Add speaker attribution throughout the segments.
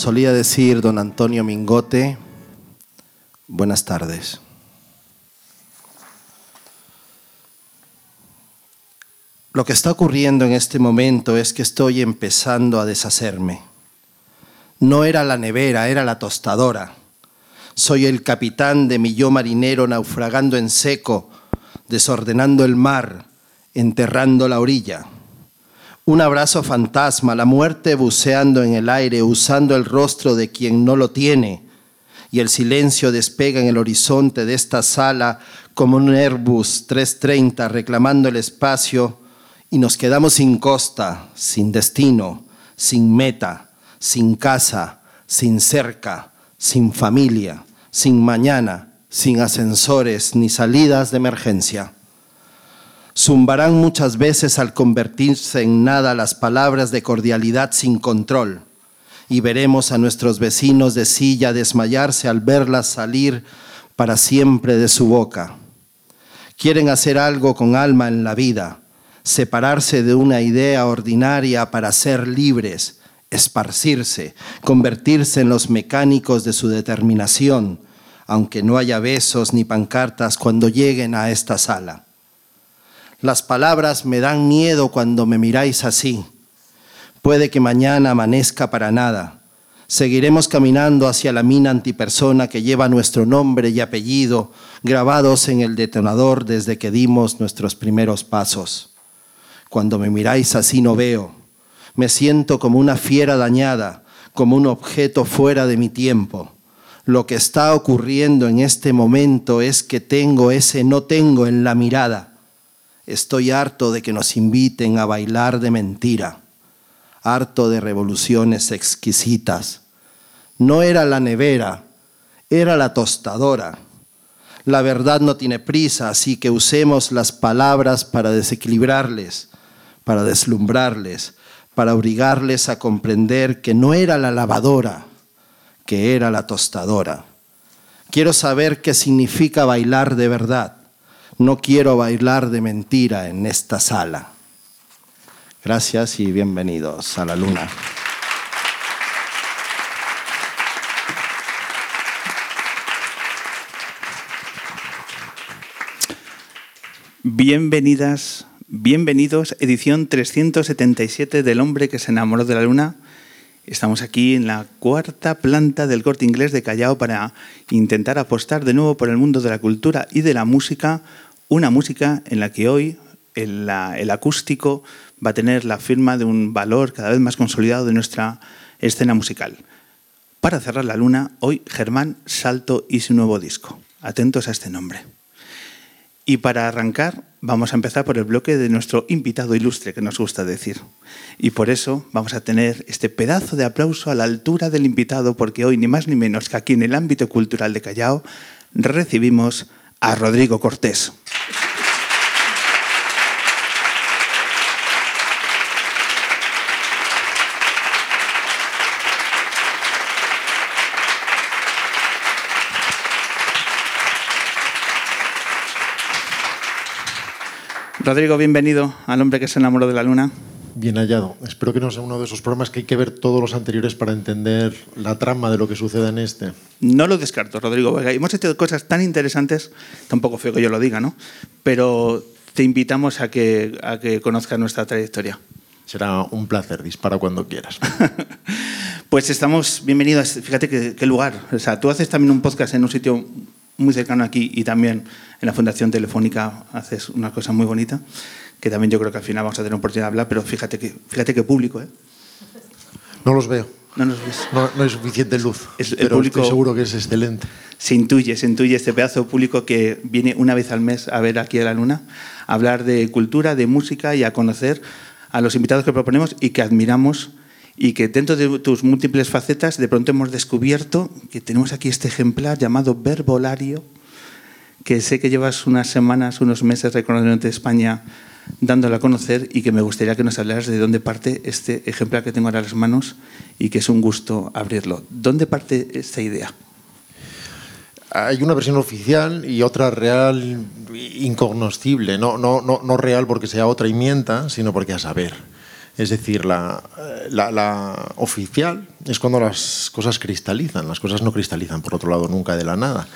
Speaker 1: solía decir don Antonio Mingote, buenas tardes. Lo que está ocurriendo en este momento es que estoy empezando a deshacerme. No era la nevera, era la tostadora. Soy el capitán de mi yo marinero naufragando en seco, desordenando el mar, enterrando la orilla. Un abrazo fantasma, la muerte buceando en el aire, usando el rostro de quien no lo tiene, y el silencio despega en el horizonte de esta sala como un Airbus 330 reclamando el espacio, y nos quedamos sin costa, sin destino, sin meta, sin casa, sin cerca, sin familia, sin mañana, sin ascensores ni salidas de emergencia. Zumbarán muchas veces al convertirse en nada las palabras de cordialidad sin control y veremos a nuestros vecinos de silla desmayarse al verlas salir para siempre de su boca. Quieren hacer algo con alma en la vida, separarse de una idea ordinaria para ser libres, esparcirse, convertirse en los mecánicos de su determinación, aunque no haya besos ni pancartas cuando lleguen a esta sala. Las palabras me dan miedo cuando me miráis así. Puede que mañana amanezca para nada. Seguiremos caminando hacia la mina antipersona que lleva nuestro nombre y apellido grabados en el detonador desde que dimos nuestros primeros pasos. Cuando me miráis así no veo. Me siento como una fiera dañada, como un objeto fuera de mi tiempo. Lo que está ocurriendo en este momento es que tengo ese no tengo en la mirada Estoy harto de que nos inviten a bailar de mentira, harto de revoluciones exquisitas. No era la nevera, era la tostadora. La verdad no tiene prisa, así que usemos las palabras para desequilibrarles, para deslumbrarles, para obligarles a comprender que no era la lavadora, que era la tostadora. Quiero saber qué significa bailar de verdad no quiero bailar de mentira en esta sala. Gracias y bienvenidos a la luna.
Speaker 2: Bienvenidas, bienvenidos, edición 377 del hombre que se enamoró de la luna. Estamos aquí en la cuarta planta del corte inglés de Callao para intentar apostar de nuevo por el mundo de la cultura y de la música una música en la que hoy el, acústico va a tener la firma de un valor cada vez más consolidado de nuestra escena musical. Para cerrar la luna, hoy Germán Salto y su nuevo disco. Atentos a este nombre. Y para arrancar, vamos a empezar por el bloque de nuestro invitado ilustre, que nos gusta decir. Y por eso vamos a tener este pedazo de aplauso a la altura del invitado, porque hoy, ni más ni menos que aquí en el ámbito cultural de Callao, recibimos a Rodrigo Cortés. Rodrigo, bienvenido al hombre que se enamoró de la luna.
Speaker 3: Bien hallado. Espero que no sea uno de esos programas que hay que ver todos los anteriores para entender la trama de lo que sucede en este.
Speaker 2: No lo descarto, Rodrigo. Hemos hecho cosas tan interesantes, tampoco feo que yo lo diga, ¿no? Pero te invitamos a que, a que conozcas nuestra trayectoria.
Speaker 3: Será un placer, dispara cuando quieras.
Speaker 2: pues estamos bienvenidos. Fíjate qué, lugar. O sea, tú haces también un podcast en un sitio muy cercano aquí y también en la Fundación Telefónica haces una cosa muy bonita que también yo creo que al final vamos a tener oportunidad de hablar, pero fíjate que, fíjate qué público, ¿eh?
Speaker 3: No los veo.
Speaker 2: No, nos ves.
Speaker 3: no, hay suficiente luz, el público, estoy seguro que es excelente.
Speaker 2: Se intuye, se intuye este pedazo público que viene una vez al mes a ver aquí a la Luna, a hablar de cultura, de música y a conocer a los invitados que proponemos y que admiramos y que dentro de tus múltiples facetas de pronto hemos descubierto que tenemos aquí este ejemplar llamado verbolario, que sé que llevas unas semanas, unos meses recorriendo España dándolo a conocer y que me gustaría que nos hablaras de dónde parte este ejemplar que tengo ahora en las manos y que es un gusto abrirlo. ¿Dónde parte esta idea?
Speaker 3: Hay una versión oficial y otra real incognoscible. No, no, no, no real porque sea otra y mienta, sino porque a saber. Es decir, la, la, oficial es cuando las cosas cristalizan, las cosas no cristalizan, por otro lado, nunca de la nada.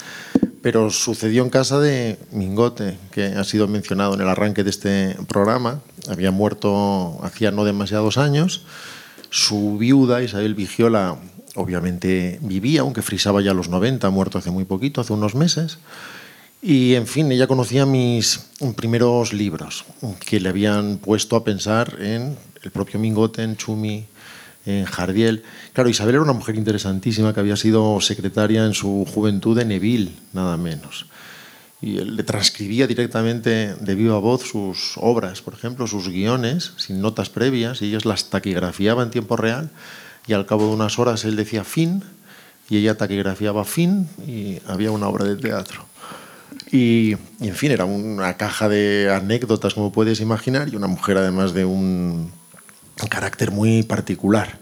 Speaker 3: Pero sucedió en casa de Mingote, que ha sido mencionado en el arranque de este programa. Había muerto hacía no demasiados años. Su viuda, Isabel Vigiola, obviamente vivía, aunque frisaba ya los 90, muerto hace muy poquito, hace unos meses. Y en fin, ella conocía mis primeros libros, que le habían puesto a pensar en el propio Mingote, en Chumi, en Jardiel. Claro, Isabel era una mujer interesantísima que había sido secretaria en su juventud de Neville, nada menos. Y él le transcribía directamente de viva voz sus obras, por ejemplo, sus guiones, sin notas previas, y ellos las taquigrafiaba en tiempo real y al cabo de unas horas él decía fin y ella taquigrafiaba fin y había una obra de teatro. Y, en fin, era una caja de anécdotas, como puedes imaginar, y una mujer además de un carácter muy particular.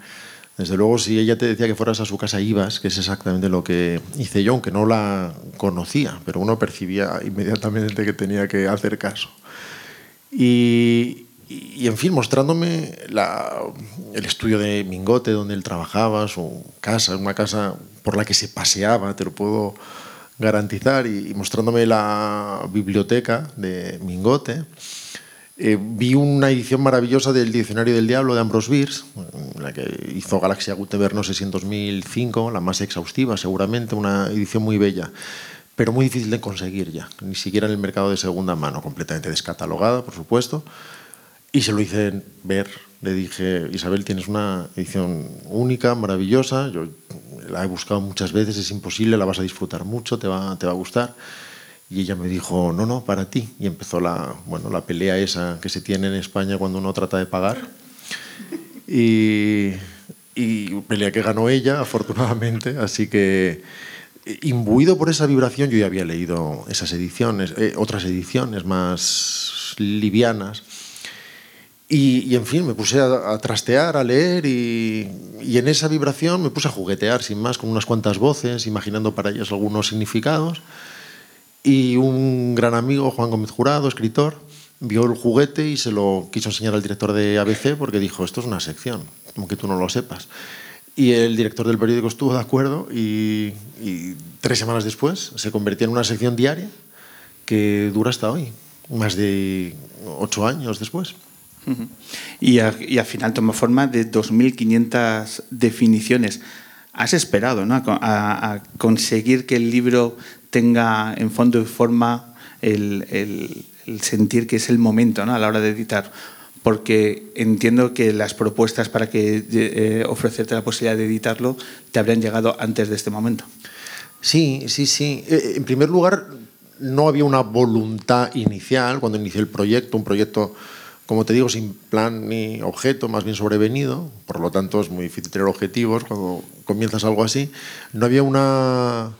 Speaker 3: Desde luego, si ella te decía que fueras a su casa, ibas, que es exactamente lo que hice yo, aunque no la conocía, pero uno percibía inmediatamente que tenía que hacer caso. Y, en fin, mostrándome el estudio de Mingote, donde él trabajaba, su casa, una casa por la que se paseaba, te lo puedo garantizar, y, mostrándome la biblioteca de Mingote. Eh, vi una edición maravillosa del Diccionario del Diablo de Ambrose Bierce, la que hizo Galaxia Gutenberg, no sé si en 2005, la más exhaustiva seguramente, una edición muy bella, pero muy difícil de conseguir ya, ni siquiera en el mercado de segunda mano, completamente descatalogada, por supuesto. Y se lo hice ver. Le dije, Isabel, tienes una edición única, maravillosa. Yo la he buscado muchas veces, es imposible, la vas a disfrutar mucho, te va, te va a gustar. Y ella me dijo, no, no, para ti. Y empezó la, bueno, la pelea esa que se tiene en España cuando uno trata de pagar. Y, y pelea que ganó ella, afortunadamente. Así que, imbuido por esa vibración, yo ya había leído esas ediciones, eh, otras ediciones más livianas y, en fin, me puse a, trastear, a leer y, en esa vibración me puse a juguetear sin más con unas cuantas voces, imaginando para ellas algunos significados. Y un gran amigo, Juan Gómez Jurado, escritor, vio el juguete y se lo quiso enseñar al director de ABC porque dijo, esto es una sección, aunque tú no lo sepas. Y el director del periódico estuvo de acuerdo y, y tres semanas después se convirtió en una sección diaria que dura hasta hoy, más de ocho años después.
Speaker 2: Y, al final toma forma de 2.500 definiciones. Has esperado a, conseguir que el libro tenga en fondo y forma el, sentir que es el momento ¿no? a la hora de editar. Porque entiendo que las propuestas para que eh, ofrecerte la posibilidad de editarlo te habrían llegado antes de este momento.
Speaker 3: Sí, sí, sí. Eh, en primer lugar, no había una voluntad inicial cuando inicié el proyecto, un proyecto como te digo, sin plan ni objeto, más bien sobrevenido, por lo tanto es muy difícil tener objetivos cuando comienzas algo así. No había una,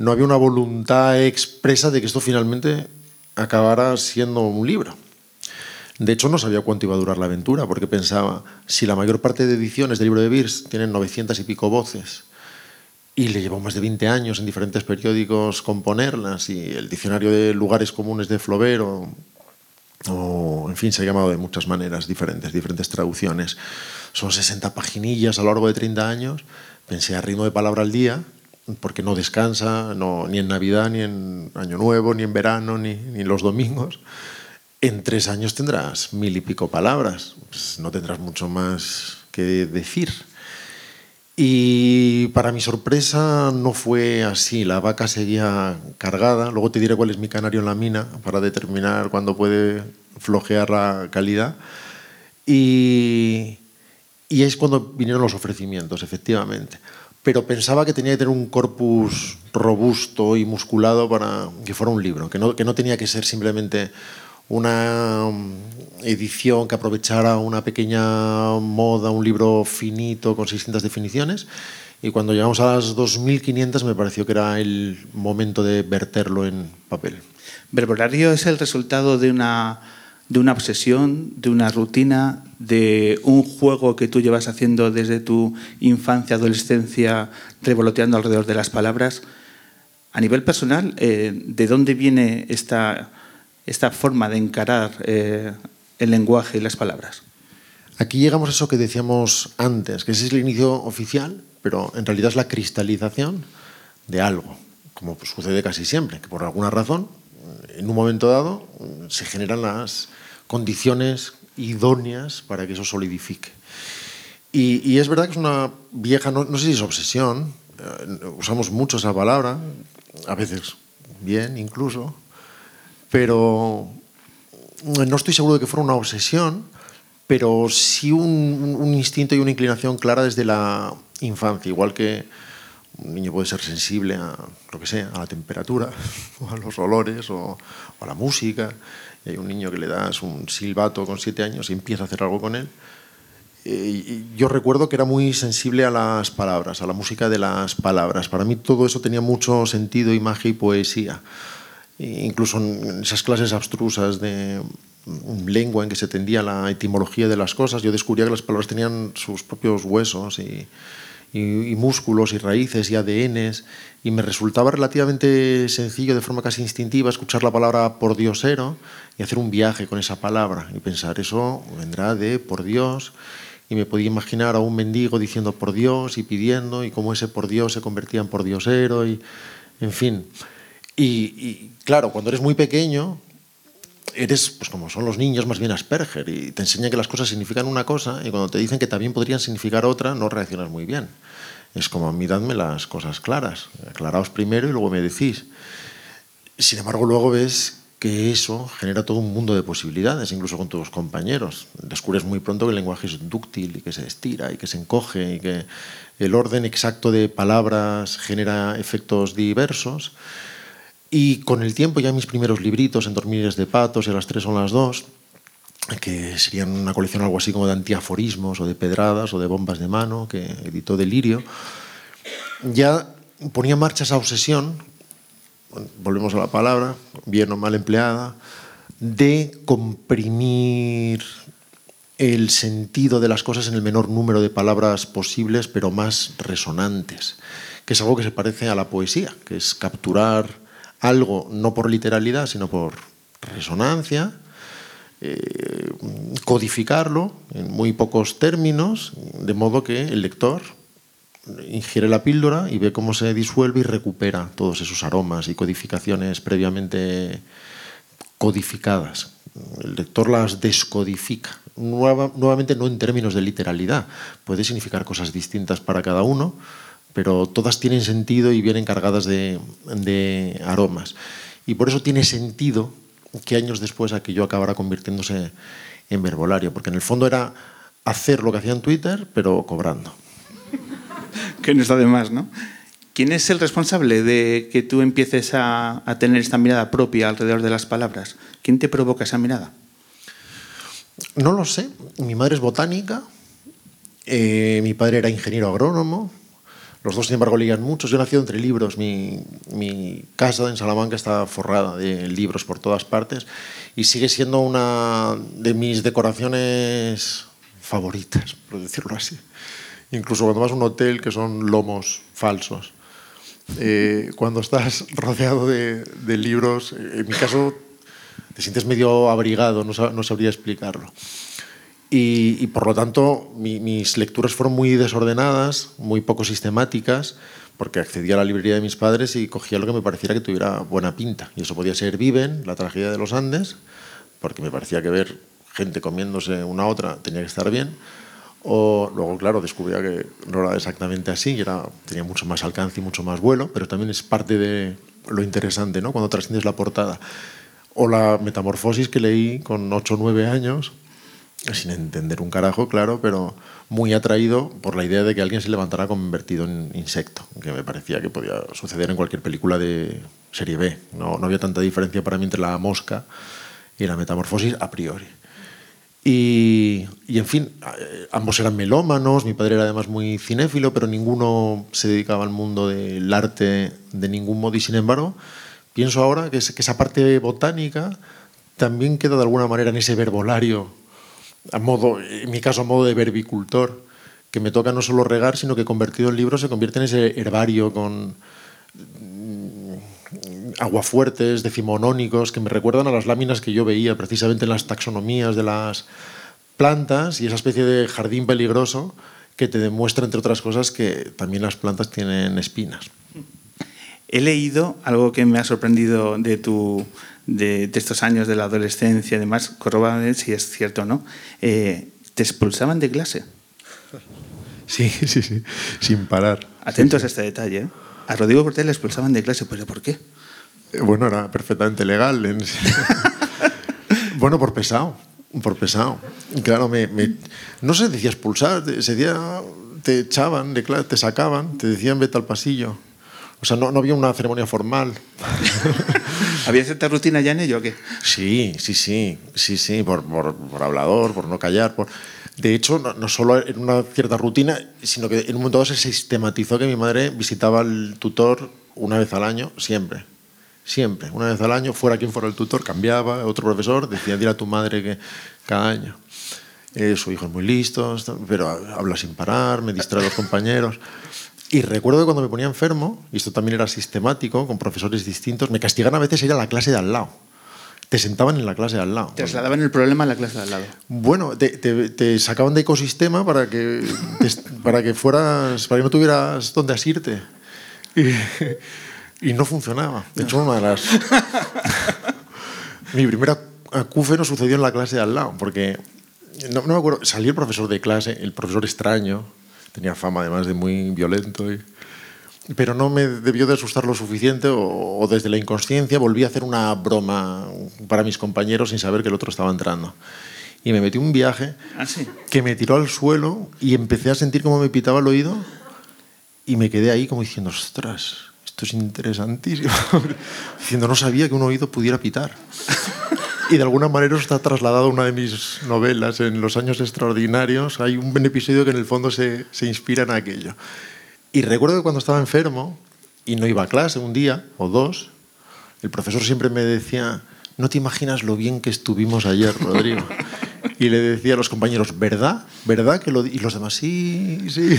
Speaker 3: no había una voluntad expresa de que esto finalmente acabara siendo un libro. De hecho, no sabía cuánto iba a durar la aventura, porque pensaba, si la mayor parte de ediciones del libro de Beers tienen 900 y pico voces, y le llevó más de 20 años en diferentes periódicos componerlas, y el diccionario de lugares comunes de Flaubert o o en fin, se ha llamado de muchas maneras diferentes, diferentes traducciones. Son 60 paginillas a lo largo de 30 años. Pensé a ritmo de palabra al día, porque no descansa no, ni en Navidad, ni en Año Nuevo, ni en verano, ni, ni los domingos. En tres años tendrás mil y pico palabras, pues no tendrás mucho más que decir. Y para mi sorpresa no fue así, la vaca seguía cargada, luego te diré cuál es mi canario en la mina para determinar cuándo puede flojear la calidad. Y, y es cuando vinieron los ofrecimientos, efectivamente. Pero pensaba que tenía que tener un corpus robusto y musculado para que fuera un libro, que no, que no tenía que ser simplemente una mm, edición que aprovechara una pequeña moda, un libro finito con 600 definiciones. Y cuando llegamos a las 2.500 me pareció que era el momento de verterlo en papel.
Speaker 2: Verbolario es el resultado de una, de una obsesión, de una rutina, de un juego que tú llevas haciendo desde tu infancia, adolescencia, revoloteando alrededor de las palabras. A nivel personal, eh, ¿de dónde viene esta esta forma de encarar eh, el lenguaje y las palabras?
Speaker 3: Aquí llegamos a eso que decíamos antes, que ese es el inicio oficial, pero en realidad es la cristalización de algo, como sucede casi siempre, que por alguna razón, en un momento dado, se generan las condiciones idóneas para que eso solidifique. Y, es verdad que es una vieja, no, sé si es obsesión, eh, usamos mucho esa palabra, a veces bien incluso, pero no estoy seguro de que fuera una obsesión, pero sí un, instinto y una inclinación clara desde la infancia, igual que un niño puede ser sensible a lo que sea, a la temperatura, o a los olores, o, a la música. Hay un niño que le das un silbato con siete años y empieza a hacer algo con él. Eh, yo recuerdo que era muy sensible a las palabras, a la música de las palabras. Para mí todo eso tenía mucho sentido, imagen y poesía. E incluso en esas clases abstrusas de lengua en que se tendía la etimología de las cosas, yo descubría que las palabras tenían sus propios huesos y, y, músculos y raíces y ADNs, y me resultaba relativamente sencillo, de forma casi instintiva, escuchar la palabra por diosero y hacer un viaje con esa palabra y pensar, eso vendrá de por Dios, y me podía imaginar a un mendigo diciendo por Dios y pidiendo, y cómo ese por Dios se convertía en por diosero, y en fin. Y, y claro, cuando eres muy pequeño, eres, pues como son los niños, más bien Asperger y te enseña que las cosas significan una cosa y cuando te dicen que también podrían significar otra, no reaccionas muy bien. Es como, miradme las cosas claras, aclaraos primero y luego me decís. Sin embargo, luego ves que eso genera todo un mundo de posibilidades, incluso con tus compañeros. Descubres muy pronto que el lenguaje es dúctil y que se estira y que se encoge y que el orden exacto de palabras genera efectos diversos. Y con el tiempo, ya mis primeros libritos, En Dormires de Patos y a las tres son las dos, que serían una colección algo así como de antiaforismos o de pedradas o de bombas de mano, que editó Delirio, ya ponía marcha esa obsesión, volvemos a la palabra, bien o mal empleada, de comprimir el sentido de las cosas en el menor número de palabras posibles, pero más resonantes, que es algo que se parece a la poesía, que es capturar algo no por literalidad, sino por resonancia, eh, codificarlo en muy pocos términos, de modo que el lector ingiere la píldora y ve cómo se disuelve y recupera todos esos aromas y codificaciones previamente codificadas. El lector las descodifica. nuevamente no en términos de literalidad, puede significar cosas distintas para cada uno, pero todas tienen sentido y vienen cargadas de, aromas. Y por eso tiene sentido que años después aquello acabara convirtiéndose en verbolario, porque en el fondo era hacer lo que hacía en Twitter, pero cobrando.
Speaker 2: que no está de más, ¿no? ¿Quién es el responsable de que tú empieces a, tener esta mirada propia alrededor de las palabras? ¿Quién te provoca esa mirada?
Speaker 3: No lo sé. Mi madre es botánica, eh, mi padre era ingeniero agrónomo, los dos, sin embargo, leían muchos. Yo nací entre libros. Mi, casa en Salamanca está forrada de libros por todas partes y sigue siendo una de mis decoraciones favoritas, por decirlo así. Incluso cuando vas a un hotel que son lomos falsos. Eh, cuando estás rodeado de, libros, en mi caso, te sientes medio abrigado, no, no sabría explicarlo. Y, por lo tanto mis lecturas fueron muy desordenadas, muy poco sistemáticas, porque accedía a la librería de mis padres y cogía lo que me pareciera que tuviera buena pinta. Y eso podía ser Viven, la tragedia de los Andes, porque me parecía que ver gente comiéndose una a otra tenía que estar bien. O luego, claro, descubría que no era exactamente así, y era, tenía mucho más alcance y mucho más vuelo, pero también es parte de lo interesante, ¿no? Cuando trasciendes la portada. O la Metamorfosis que leí con 8 o 9 años, sin entender un carajo, claro, pero muy atraído por la idea de que alguien se levantara convertido en insecto, que me parecía que podía suceder en cualquier película de serie B. No, no había tanta diferencia para mí entre la mosca y la metamorfosis a priori. Y, y, en fin, eh, ambos eran melómanos, mi padre era además muy cinéfilo, pero ninguno se dedicaba al mundo del arte de ningún modo y sin embargo, pienso ahora que, que esa parte botánica también queda de alguna manera en ese verbolario a modo, en mi caso a modo de verbicultor, que me toca no solo regar, sino que convertido en libro se convierte en ese herbario con mm, aguafuertes decimonónicos que me recuerdan a las láminas que yo veía precisamente en las taxonomías de las plantas y esa especie de jardín peligroso que te demuestra, entre otras cosas, que también las plantas tienen espinas.
Speaker 2: He leído algo que me ha sorprendido de, tu, de, estos años de la adolescencia, además, corroboraré si es cierto o no. Eh, ¿Te expulsaban de clase?
Speaker 3: Sí, sí, sí, sin parar.
Speaker 2: Atentos a este detalle. ¿eh? A Rodrigo Cortés le expulsaban de clase, ¿pero por qué?
Speaker 3: Eh, bueno, era perfectamente legal. bueno, por pesado, por pesado. Claro, me, no se decía expulsar, se decía, te echaban de clase, te sacaban, te decían vete al pasillo. O sea, no, había una ceremonia formal.
Speaker 2: ¿Había cierta rutina ya en ello o qué?
Speaker 3: Sí, sí, sí, sí, sí, por, por, por hablador, por no callar, por... De hecho, no, solo en una cierta rutina, sino que en un momento dado se sistematizó que mi madre visitaba al tutor una vez al año, siempre. Siempre, una vez al año, fuera quien fuera el tutor, cambiaba, otro profesor, decía, dile a tu madre que cada año. Eh, su hijo es muy listo, pero habla sin parar, me distrae a los compañeros. Y recuerdo que cuando me ponía enfermo, y esto también era sistemático, con profesores distintos, me castigaban a veces ir a la clase de al lado te sentaban en la clase de al lado.
Speaker 2: Trasladaban el problema a la clase de al lado.
Speaker 3: Bueno, te, sacaban de ecosistema para que, para que fueras, para que no tuvieras dónde asirte. Y, no funcionaba. De hecho, una de las. Mi primera no sucedió en la clase de al lado, porque no, no me acuerdo. Salió el profesor de clase, el profesor extraño, tenía fama además de muy violento. Y, pero no me debió de asustar lo suficiente o, desde la inconsciencia volví a hacer una broma para mis compañeros sin saber que el otro estaba entrando. Y me metí un viaje
Speaker 2: ¿Ah,
Speaker 3: que me tiró al suelo y empecé a sentir cómo me pitaba el oído y me quedé ahí como diciendo, ostras, esto es interesantísimo. diciendo, no sabía que un oído pudiera pitar. y de alguna manera está trasladado a una de mis novelas, en Los años extraordinarios. Hay un episodio que en el fondo se, se inspira en aquello. Y recuerdo que cuando estaba enfermo y no iba a clase un día o dos, el profesor siempre me decía, no te imaginas lo bien que estuvimos ayer, Rodrigo. Y le decía a los compañeros, ¿verdad? ¿Verdad que lo Y los demás, sí, sí.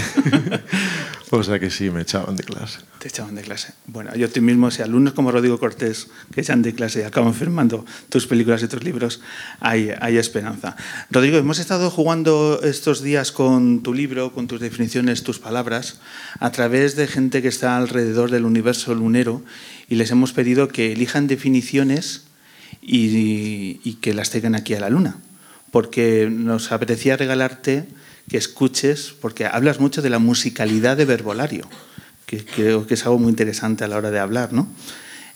Speaker 3: O sea que sí, me echaban de clase.
Speaker 2: Te echaban de clase. Bueno, yo tú mismo, si alumnos como Rodrigo Cortés que echan de clase y acaban firmando tus películas y tus libros, hay, hay esperanza. Rodrigo, hemos estado jugando estos días con tu libro, con tus definiciones, tus palabras, a través de gente que está alrededor del universo lunero y les hemos pedido que elijan definiciones y, y que las tengan aquí a la luna porque nos apetecía regalarte que escuches, porque hablas mucho de la musicalidad de verbolario, que creo que es algo muy interesante a la hora de hablar, ¿no?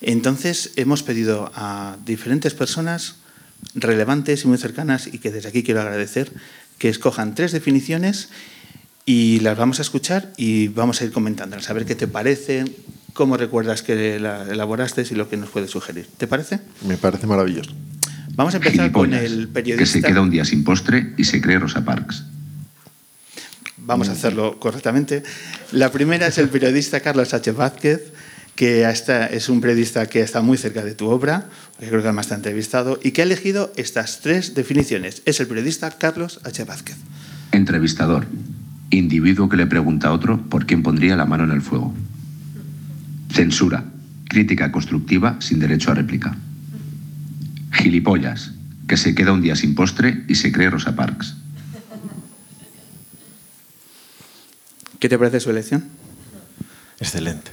Speaker 2: Entonces hemos pedido a diferentes personas relevantes y muy cercanas, y que desde aquí quiero agradecer, que escojan tres definiciones y las vamos a escuchar y vamos a ir comentando, a saber qué te parece, cómo recuerdas que la elaboraste y lo que nos puede sugerir. ¿Te parece?
Speaker 3: Me parece maravilloso.
Speaker 2: Vamos a empezar con el periodista.
Speaker 4: Que se queda un día sin postre y se cree Rosa Parks.
Speaker 2: Vamos a hacerlo correctamente. La primera es el periodista Carlos H. Vázquez, que es un periodista que está muy cerca de tu obra, que creo que además te ha entrevistado, y que ha elegido estas tres definiciones. Es el periodista Carlos H. Vázquez.
Speaker 4: Entrevistador. Individuo que le pregunta a otro por quién pondría la mano en el fuego. Censura. Crítica constructiva sin derecho a réplica. Gilipollas, que se queda un día sin postre y se cree Rosa Parks.
Speaker 2: ¿Qué te parece su elección?
Speaker 3: Excelente.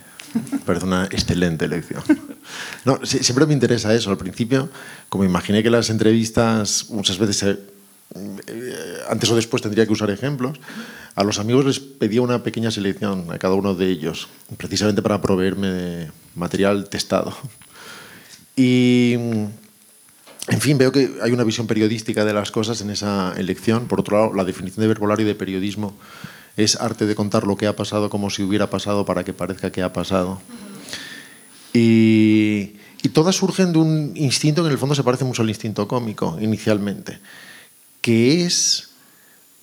Speaker 3: Parece una excelente elección. No, siempre me interesa eso. Al principio, como imaginé que las entrevistas muchas veces, eh, antes o después tendría que usar ejemplos, a los amigos les pedía una pequeña selección a cada uno de ellos, precisamente para proveerme de material testado. Y en fin, veo que hay una visión periodística de las cosas en esa elección. Por otro lado, la definición de verbolario y de periodismo es arte de contar lo que ha pasado como si hubiera pasado para que parezca que ha pasado. Y, todas surgen de un instinto que en el fondo se parece mucho al instinto cómico inicialmente, que es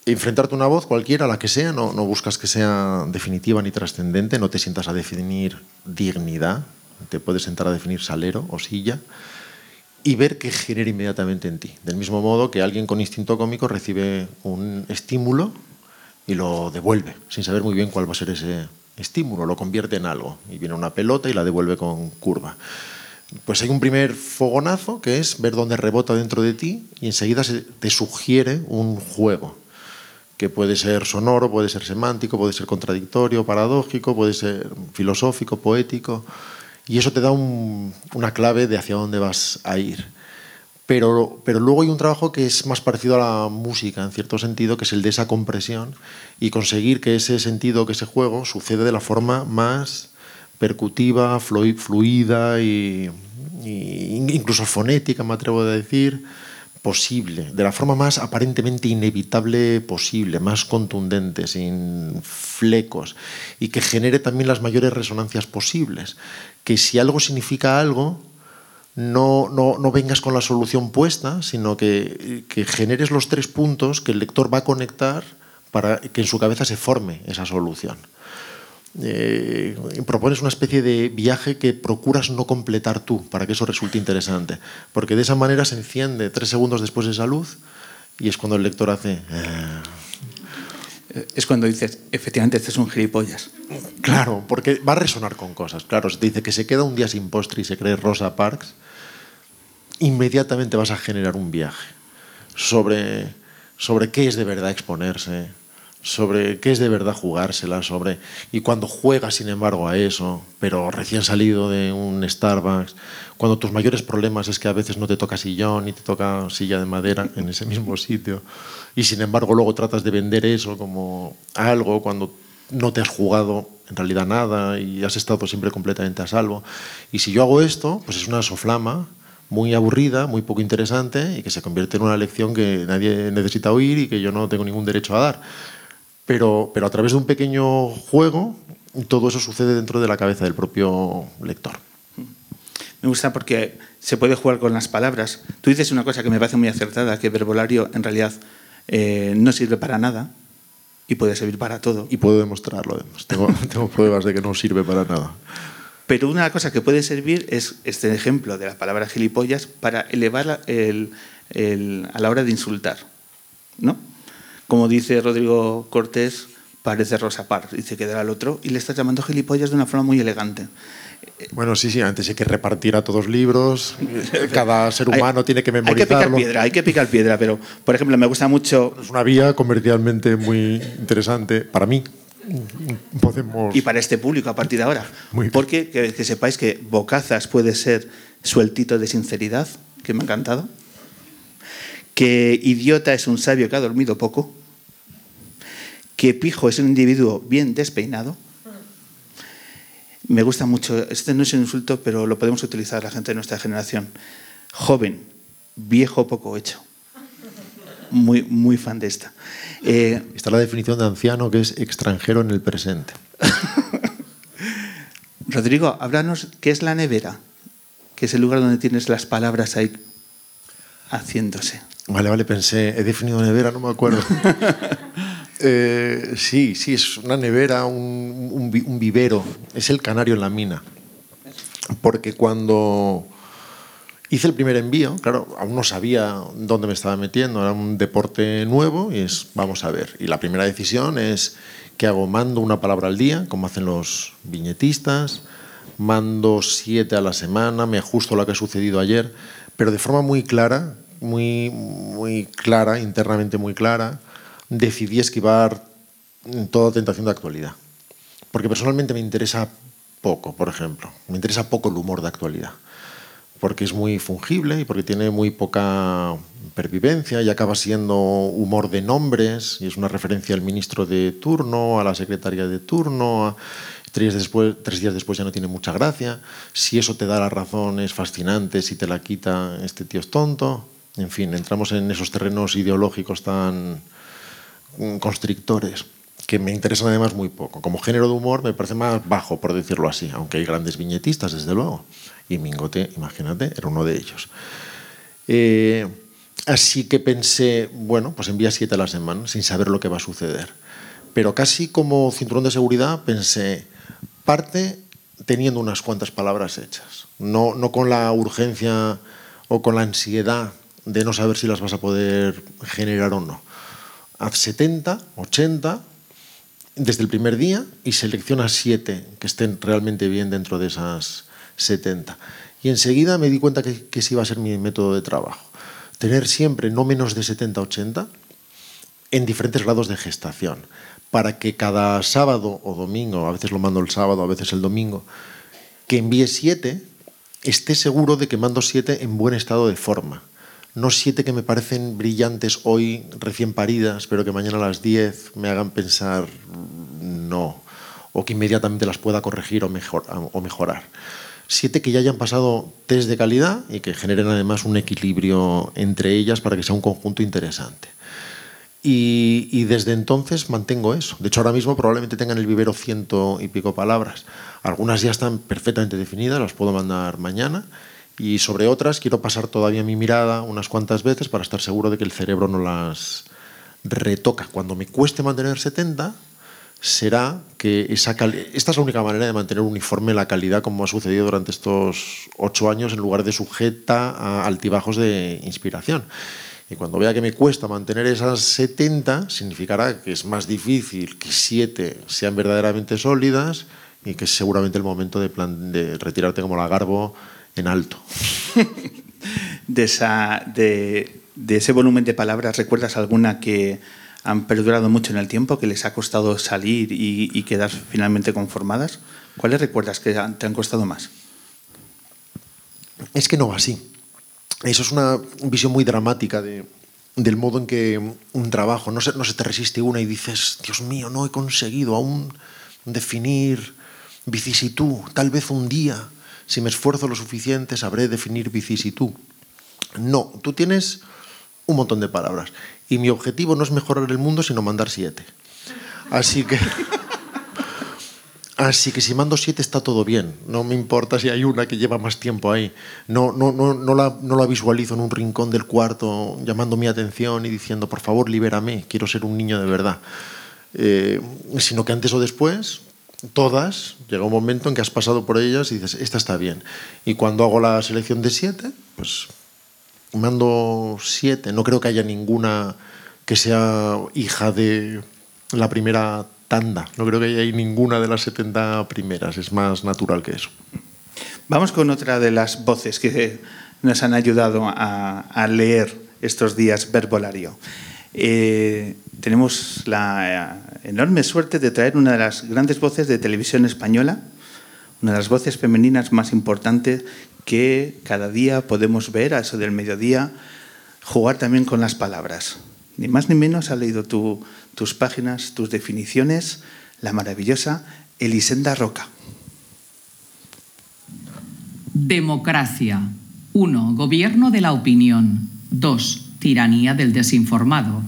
Speaker 3: enfrentarte a una voz cualquiera, la que sea, no, no buscas que sea definitiva ni trascendente, no te sientas a definir dignidad, te puedes sentar a definir salero o silla y ver qué genera inmediatamente en ti. Del mismo modo que alguien con instinto cómico recibe un estímulo y lo devuelve, sin saber muy bien cuál va a ser ese estímulo, lo convierte en algo. Y viene una pelota y la devuelve con curva. Pues hay un primer fogonazo que es ver dónde rebota dentro de ti y enseguida se te sugiere un juego que puede ser sonoro, puede ser semántico, puede ser contradictorio, paradójico, puede ser filosófico, poético, y eso te da un, una clave de hacia dónde vas a ir. Pero, pero luego hay un trabajo que es más parecido a la música, en cierto sentido, que es el de esa compresión y conseguir que ese sentido, que ese juego, sucede de la forma más percutiva, fluida y incluso fonética, me atrevo a decir, posible, de la forma más aparentemente inevitable posible, más contundente, sin flecos, y que genere también las mayores resonancias posibles. Que si algo significa algo, no, no, no, vengas con la solución puesta, sino que, que, generes los tres puntos que el lector va a conectar para que en su cabeza se forme esa solución. Eh, propones una especie de viaje que procuras no completar tú para que eso resulte interesante, porque de esa manera se enciende tres segundos después de esa luz y es cuando el lector hace... Eh,
Speaker 2: es cuando dices, efectivamente, este es un gilipollas.
Speaker 3: Claro, porque va a resonar con cosas. Claro, si te dice que se queda un día sin postre y se cree Rosa Parks, inmediatamente vas a generar un viaje sobre, sobre qué es de verdad exponerse, sobre qué es de verdad jugársela, sobre y cuando juegas sin embargo a eso, pero recién salido de un Starbucks, cuando tus mayores problemas es que a veces no te toca sillón ni te toca silla de madera en ese mismo sitio y sin embargo luego tratas de vender eso como algo cuando no te has jugado en realidad nada y has estado siempre completamente a salvo. Y si yo hago esto, pues es una soflama muy aburrida, muy poco interesante y que se convierte en una lección que nadie necesita oír y que yo no tengo ningún derecho a dar pero, pero a través de un pequeño juego todo eso sucede dentro de la cabeza del propio lector.
Speaker 2: Me gusta porque se puede jugar con las palabras. Tú dices una cosa que me parece muy acertada, que verbolario en realidad eh, no sirve para nada y puede servir para todo.
Speaker 3: Y puedo demostrarlo, además. Tengo, tengo pruebas de que no sirve para nada.
Speaker 2: Pero una cosa que puede servir es este ejemplo de la palabra gilipollas para elevar el, el, a la hora de insultar. ¿no? Como dice Rodrigo Cortés, parece Rosa Parks, dice que dará al otro, y le estás llamando gilipollas de una forma muy elegante.
Speaker 3: Bueno, sí, sí, antes hay que repartir a todos libros, cada ser humano tiene que memorizarlo.
Speaker 2: Hay que picar piedra, hay que picar piedra, pero, por ejemplo, me gusta mucho...
Speaker 3: Es una vía comercialmente muy interesante para mí. Podemos...
Speaker 2: Y para este público a partir de ahora. Porque que, que sepáis que Bocazas puede ser sueltito de sinceridad, que me ha encantado, que idiota es un sabio que ha dormido poco, que Pijo es un individuo bien despeinado. Me gusta mucho, este no es un insulto, pero lo podemos utilizar la gente de nuestra generación. Joven, viejo poco hecho. Muy, muy fan de esta.
Speaker 3: Eh, Está la definición de anciano que es extranjero en el presente.
Speaker 2: Rodrigo, háblanos, ¿qué es la nevera? Que es el lugar donde tienes las palabras ahí haciéndose.
Speaker 3: Vale, vale, pensé, he definido nevera, no me acuerdo. Eh, sí, sí, es una nevera, un, vivero, es el canario en la mina. Porque cuando hice el primer envío, claro, aún no sabía dónde me estaba metiendo, era un deporte nuevo y es, vamos a ver. Y la primera decisión es, ¿qué hago? Mando una palabra al día, como hacen los viñetistas, mando siete a la semana, me ajusto a lo que ha sucedido ayer, pero de forma muy clara, muy, muy clara, internamente muy clara decidí esquivar toda tentación de actualidad. Porque personalmente me interesa poco, por ejemplo. Me interesa poco el humor de actualidad. Porque es muy fungible y porque tiene muy poca pervivencia y acaba siendo humor de nombres y es una referencia al ministro de turno, a la secretaria de turno. tres, tres días después ya no tiene mucha gracia. Si eso te da la razón es fascinante, si te la quita este tío es tonto. En fin, entramos en esos terrenos ideológicos tan, constrictores que me interesan además muy poco. Como género de humor me parece más bajo, por decirlo así, aunque hay grandes viñetistas, desde luego. Y Mingote, imagínate, era uno de ellos. Eh, así que pensé, bueno, pues envía siete a la semana, sin saber lo que va a suceder. Pero casi como cinturón de seguridad pensé, parte teniendo unas cuantas palabras hechas, no, no con la urgencia o con la ansiedad de no saber si las vas a poder generar o no haz 70, 80 desde el primer día y selecciona 7 que estén realmente bien dentro de esas 70. Y enseguida me di cuenta que, que ese iba a ser mi método de trabajo. Tener siempre no menos de 70-80 en diferentes grados de gestación, para que cada sábado o domingo, a veces lo mando el sábado, a veces el domingo, que envíe siete, esté seguro de que mando siete en buen estado de forma. No siete que me parecen brillantes hoy, recién paridas, pero que mañana a las 10 me hagan pensar no, o que inmediatamente las pueda corregir o, mejor, o mejorar. Siete que ya hayan pasado test de calidad y que generen además un equilibrio entre ellas para que sea un conjunto interesante. Y, y, desde entonces mantengo eso. De hecho, ahora mismo probablemente tengan el vivero ciento y pico palabras. Algunas ya están perfectamente definidas, las puedo mandar mañana. Y sobre otras quiero pasar todavía mi mirada unas cuantas veces para estar seguro de que el cerebro no las retoca. Cuando me cueste mantener 70, será que esa esta es la única manera de mantener uniforme la calidad como ha sucedido durante estos ocho años en lugar de sujeta a altibajos de inspiración. Y cuando vea que me cuesta mantener esas 70, significará que es más difícil que 7 sean verdaderamente sólidas y que es seguramente el momento de, plan, de retirarte como la garbo en alto.
Speaker 2: de, esa, de, de ese volumen de palabras, ¿recuerdas alguna que han perdurado mucho en el tiempo, que les ha costado salir y, y quedar finalmente conformadas? ¿Cuáles recuerdas que te han costado más?
Speaker 3: Es que no va así. Eso es una visión muy dramática de, del modo en que un trabajo, no se, no se te resiste una y dices, Dios mío, no he conseguido aún definir vicisitud, tal vez un día, si me esfuerzo lo suficiente, sabré definir vicisitud. No, tú tienes un montón de palabras y mi objetivo no es mejorar el mundo, sino mandar siete. Así que... Así que si mando siete está todo bien. No me importa si hay una que lleva más tiempo ahí. No, no, no, no, la, no la visualizo en un rincón del cuarto llamando mi atención y diciendo, por favor, libérame, quiero ser un niño de verdad. Eh, sino que antes o después, todas, llega un momento en que has pasado por ellas y dices, esta está bien. Y cuando hago la selección de siete, pues mando siete. No creo que haya ninguna que sea hija de la primera tanda. No creo que haya ninguna de las 70 primeras, es más natural que eso.
Speaker 2: Vamos con otra de las voces que nos han ayudado a, a leer estos días verbolario. Eh, tenemos la enorme suerte de traer una de las grandes voces de televisión española, una de las voces femeninas más importantes que cada día podemos ver a eso del mediodía, jugar también con las palabras. Ni más ni menos ha leído tu, tus páginas, tus definiciones, la maravillosa Elisenda Roca.
Speaker 5: Democracia. 1. Gobierno de la opinión. 2. Tiranía del desinformado.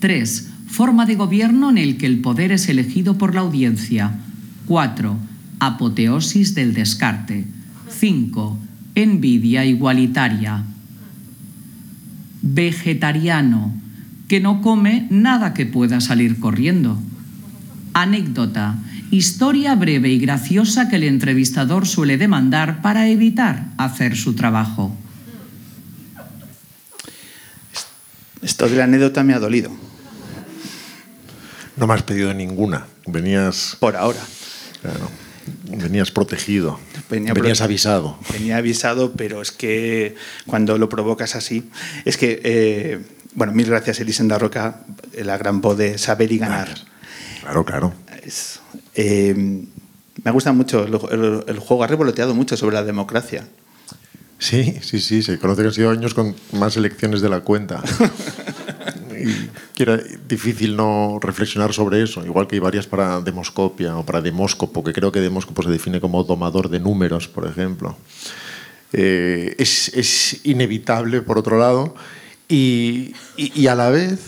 Speaker 5: 3. Forma de gobierno en el que el poder es elegido por la audiencia. 4. Apoteosis del descarte. 5. Envidia igualitaria. Vegetariano que no come nada que pueda salir corriendo. Anécdota. Historia breve y graciosa que el entrevistador suele demandar para evitar hacer su trabajo.
Speaker 2: Esto de la anécdota me ha dolido.
Speaker 3: No me has pedido ninguna. Venías.
Speaker 2: Por ahora.
Speaker 3: Claro. Venías protegido.
Speaker 2: Venía
Speaker 3: Venías
Speaker 2: prote-
Speaker 3: avisado.
Speaker 2: Venía avisado, pero es que cuando lo provocas así. Es que. eh, bueno, mil gracias, Elisenda Roca, la gran voz de saber y ganar.
Speaker 3: Claro, claro.
Speaker 2: Es, eh, me gusta mucho el, el- el juego, ha revoloteado mucho sobre la democracia.
Speaker 3: Sí, sí, sí. Se conoce que han sido años con más elecciones de la cuenta. y era difícil no reflexionar sobre eso, igual que hay varias para Demoscopia o para Demóscopo, que creo que Demóscopo se define como domador de números, por ejemplo. Eh, es, es inevitable, por otro lado, y, y- y a la vez,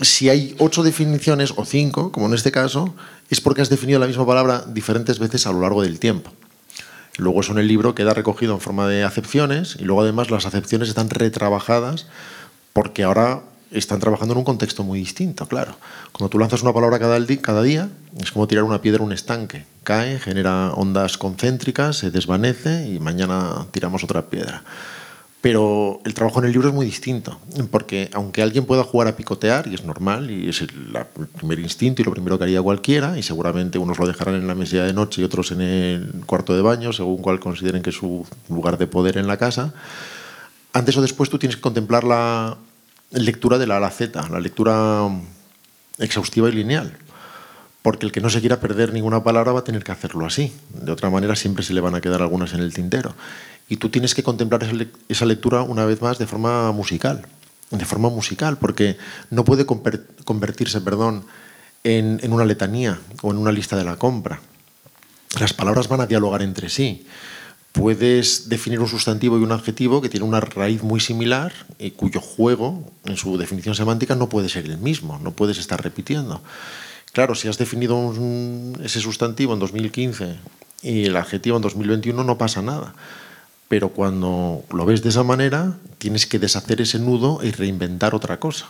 Speaker 3: si hay ocho definiciones o cinco, como en este caso, es porque has definido la misma palabra diferentes veces a lo largo del tiempo. Luego eso en el libro queda recogido en forma de acepciones y luego además las acepciones están retrabajadas porque ahora están trabajando en un contexto muy distinto, claro. Cuando tú lanzas una palabra cada, día, es como tirar una piedra a un estanque. Cae, genera ondas concéntricas, se desvanece y mañana tiramos otra piedra. Pero el trabajo en el libro es muy distinto, porque aunque alguien pueda jugar a picotear, y es normal, y es el, primer instinto y lo primero que haría cualquiera, y seguramente unos lo dejarán en la mesilla de noche y otros en el cuarto de baño, según cual consideren que es su lugar de poder en la casa, antes o después tú tienes que contemplar la lectura de la A la Z, la lectura exhaustiva y lineal porque el que no se quiera perder ninguna palabra va a tener que hacerlo así. De otra manera siempre se le van a quedar algunas en el tintero. Y tú tienes que contemplar esa lectura una vez más de forma musical, de forma musical, porque no puede convertirse, perdón, en, en una letanía o en una lista de la compra. Las palabras van a dialogar entre sí puedes definir un sustantivo y un adjetivo que tiene una raíz muy similar y cuyo juego, en su definición semántica, no puede ser el mismo, no puedes estar repitiendo. Claro, si has definido ese sustantivo en 2015 y el adjetivo en 2021 no pasa nada. Pero cuando lo ves de esa manera, tienes que deshacer ese nudo y reinventar otra cosa.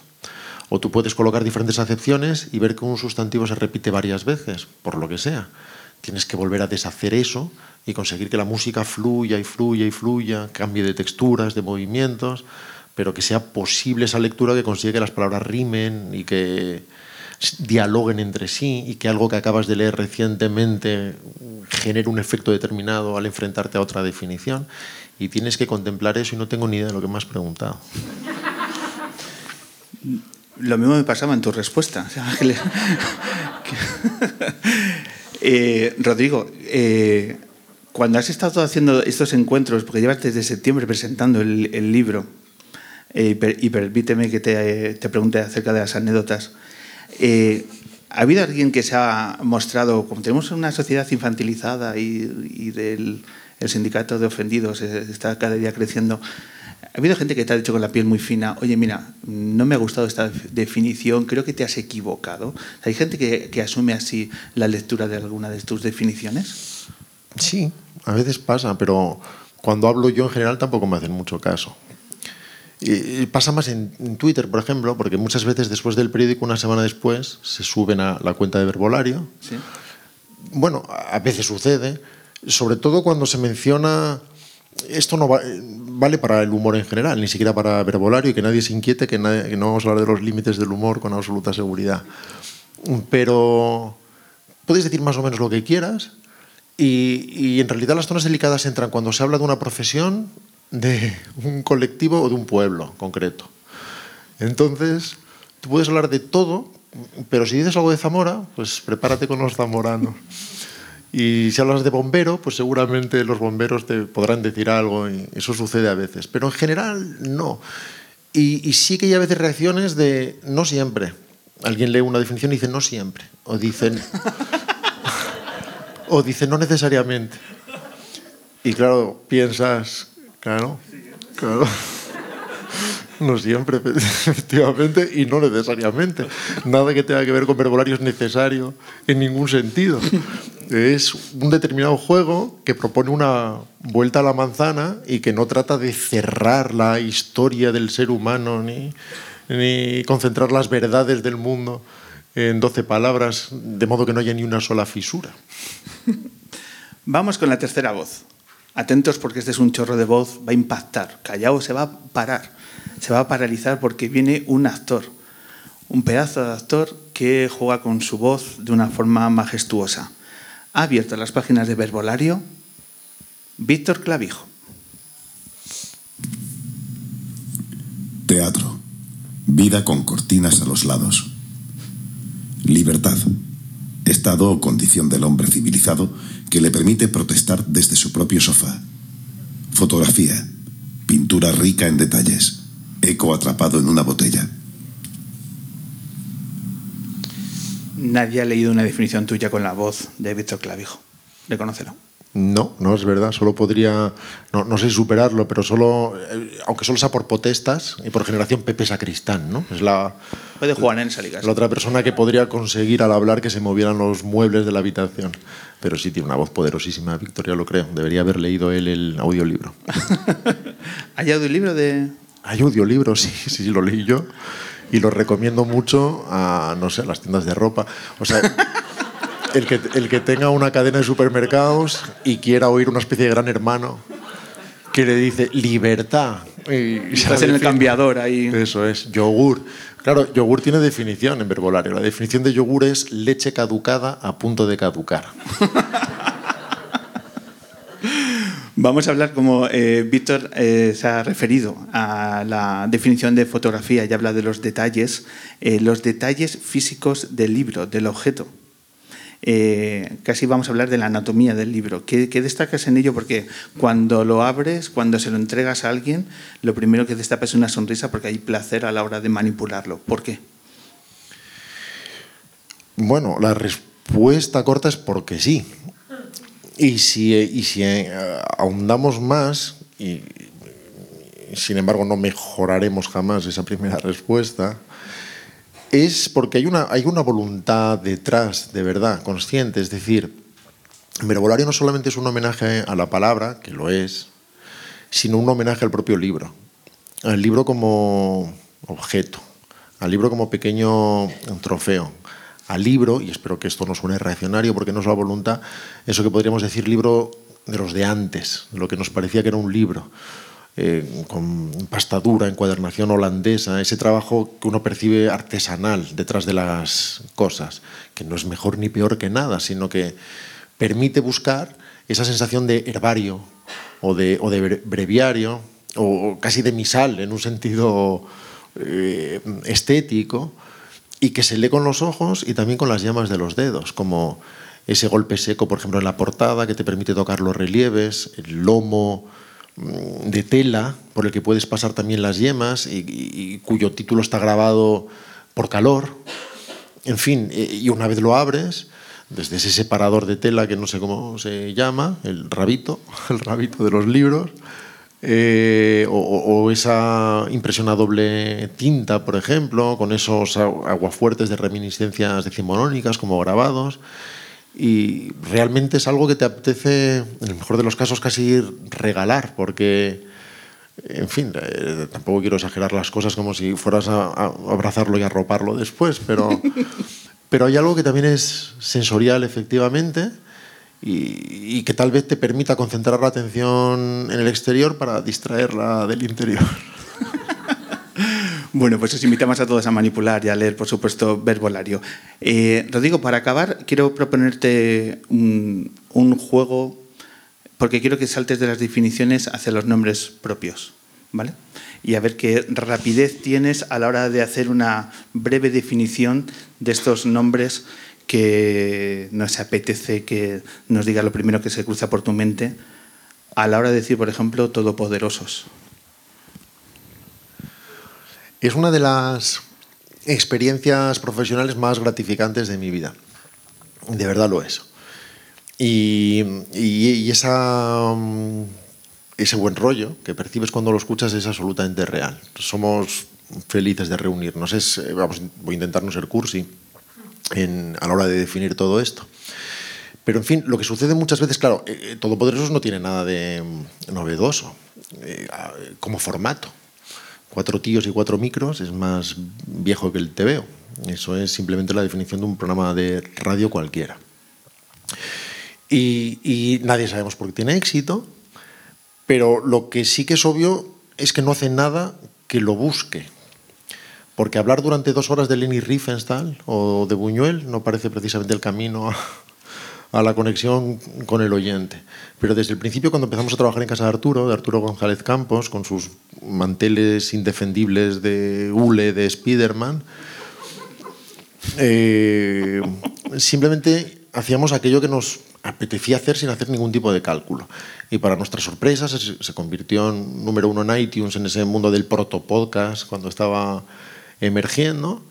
Speaker 3: O tú puedes colocar diferentes acepciones y ver que un sustantivo se repite varias veces, por lo que sea. Tienes que volver a deshacer eso y conseguir que la música fluya y fluya y fluya, cambie de texturas, de movimientos, pero que sea posible esa lectura que consigue que las palabras rimen y que dialoguen entre sí y que algo que acabas de leer recientemente genere un efecto determinado al enfrentarte a otra definición. Y tienes que contemplar eso y no tengo ni idea de lo que me has preguntado.
Speaker 2: Lo mismo me pasaba en tu respuesta. Eh, Rodrigo, eh, cuando has estado haciendo estos encuentros, porque llevas desde septiembre presentando el, libro, eh, y permíteme que te, te, pregunte acerca de las anécdotas, eh, ¿Ha habido alguien que se ha mostrado, como tenemos una sociedad infantilizada y, del el sindicato de ofendidos está cada día creciendo, ¿ha habido gente que te ha dicho con la piel muy fina, oye, mira, no me ha gustado esta definición, creo que te has equivocado? ¿Hay gente que, que asume así la lectura de alguna de tus definiciones?
Speaker 3: Sí, a veces pasa, pero cuando hablo yo en general tampoco me hacen mucho caso. Y pasa más en, Twitter, por ejemplo, porque muchas veces después del periódico, una semana después, se suben a la cuenta de Verbolario. Bueno, a veces sucede, sobre todo cuando se menciona... Esto no vale para el humor en general, ni siquiera para Verbolario, y que nadie se inquiete, que, que no vamos a hablar de los límites del humor con absoluta seguridad. Pero puedes decir más o menos lo que quieras, y, y, en realidad las zonas delicadas entran cuando se habla de una profesión de un colectivo o de un pueblo concreto. Entonces, tú puedes hablar de todo, pero si dices algo de Zamora, pues prepárate con los zamoranos. Y si hablas de bombero, pues seguramente los bomberos te podrán decir algo, y eso sucede a veces. Pero en general, no. Y, sí que hay a veces reacciones de no siempre. Alguien lee una definición y dice no siempre. O dicen. o dice no necesariamente. Y claro, piensas, Claro, claro. No siempre, efectivamente, y no necesariamente. Nada que tenga que ver con verbolario es necesario en ningún sentido. Es un determinado juego que propone una vuelta a la manzana y que no trata de cerrar la historia del ser humano ni, ni concentrar las verdades del mundo en 12 palabras, de modo que no haya ni una sola fisura.
Speaker 2: Vamos con la tercera voz. Atentos porque este es un chorro de voz, va a impactar. Callao se va a parar, se va a paralizar porque viene un actor, un pedazo de actor que juega con su voz de una forma majestuosa. Ha abierto las páginas de Verbolario Víctor Clavijo.
Speaker 6: Teatro. Vida con cortinas a los lados. Libertad. Estado o condición del hombre civilizado que le permite protestar desde su propio sofá. Fotografía, pintura rica en detalles, eco atrapado en una botella.
Speaker 2: Nadie ha leído una definición tuya con la voz de Víctor Clavijo. Reconócelo.
Speaker 3: No, no es verdad. Solo podría, no, sé superarlo, pero solo, eh, aunque solo sea por potestas y por generación Pepe Sacristán, ¿no? Es la.
Speaker 2: Puede jugar en esa liga.
Speaker 3: La otra persona que podría conseguir al hablar que se movieran los muebles de la habitación. Pero sí tiene una voz poderosísima, Victoria, lo creo. Debería haber leído él el audiolibro.
Speaker 2: ¿Hay audiolibro de.?
Speaker 3: Hay audiolibro, sí, sí, lo leí yo. Y lo recomiendo mucho a, no sé, a las tiendas de ropa. O sea el que, el que tenga una cadena de supermercados y quiera oír una especie de gran hermano que le dice libertad Y,
Speaker 2: Estás en el cambiador ahí.
Speaker 3: Eso es, yogur. Claro, yogur tiene definición en verbolario. La definición de yogur es leche caducada a punto de caducar.
Speaker 2: Vamos a hablar como eh, Víctor eh, se ha referido a la definición de fotografía y habla de los detalles, eh, los detalles físicos del libro, del objeto. Eh, casi vamos a hablar de la anatomía del libro. ¿Qué, ¿Qué, destacas en ello? Porque cuando lo abres, cuando se lo entregas a alguien, lo primero que destapa es una sonrisa porque hay placer a la hora de manipularlo. ¿Por qué?
Speaker 3: Bueno, la respuesta corta es porque sí. Y si, y si eh, ahondamos más, y sin embargo no mejoraremos jamás esa primera respuesta, es porque hay una, hay una voluntad detrás, de verdad, consciente. Es decir, Verbolario no solamente es un homenaje a la palabra, que lo es, sino un homenaje al propio libro. Al libro como objeto, al libro como pequeño trofeo, al libro, y espero que esto no suene reaccionario porque no es la voluntad, eso que podríamos decir libro de los de antes, lo que nos parecía que era un libro eh, con pastadura, encuadernación holandesa, ese trabajo que uno percibe artesanal detrás de las cosas, que no es mejor ni peor que nada, sino que permite buscar esa sensación de herbario o de, breviario o casi de misal en un sentido eh, estético y que se lee con los ojos y también con las llamas de los dedos, como ese golpe seco, por ejemplo, en la portada que te permite tocar los relieves, el lomo, de tela por el que puedes pasar también las yemas y, cuyo título está grabado por calor. En fin, y una vez lo abres, desde ese separador de tela que no sé cómo se llama, el rabito, el rabito de los libros, eh, o, o, esa impresión a doble tinta, por ejemplo, con esos aguafuertes de reminiscencias decimonónicas como grabados y realmente es algo que te apetece, en el mejor de los casos, casi regalar, porque, en fin, eh, tampoco quiero exagerar las cosas como si fueras a, a abrazarlo y arroparlo después, pero, pero hay algo que también es sensorial, efectivamente, y, y que tal vez te permita concentrar la atención en el exterior para distraerla del interior.
Speaker 2: Bueno, pues os invitamos a todos a manipular y a leer, por supuesto, verbolario. Eh, Rodrigo, para acabar, quiero proponerte un, un, juego, porque quiero que saltes de las definiciones hacia los nombres propios, ¿vale? Y a ver qué rapidez tienes a la hora de hacer una breve definición de estos nombres que nos apetece que nos diga lo primero que se cruza por tu mente a la hora de decir, por ejemplo, todopoderosos
Speaker 3: es una de las experiencias profesionales más gratificantes de mi vida. De verdad lo es. Y, esa, ese buen rollo que percibes cuando lo escuchas es absolutamente real. Somos felices de reunirnos. Es, vamos, voy a intentar no ser cursi en, a la hora de definir todo esto. Pero, en fin, lo que sucede muchas veces, claro, eh, Todopoderosos no tiene nada de novedoso eh, como formato cuatro tíos y cuatro micros es más viejo que el TVO. Eso es simplemente la definición de un programa de radio cualquiera. Y, nadie sabemos por qué tiene éxito, pero lo que sí que es obvio es que no hace nada que lo busque. Porque hablar durante dos horas de Leni Riefenstahl o de Buñuel no parece precisamente el camino a la conexión con el oyente. Pero desde el principio, cuando empezamos a trabajar en casa de Arturo, de Arturo González Campos, con sus manteles indefendibles de hule de Spiderman, eh, simplemente hacíamos aquello que nos apetecía hacer sin hacer ningún tipo de cálculo. Y para nuestra sorpresa se, convirtió en número uno en iTunes, en ese mundo del proto-podcast, cuando estaba emergiendo.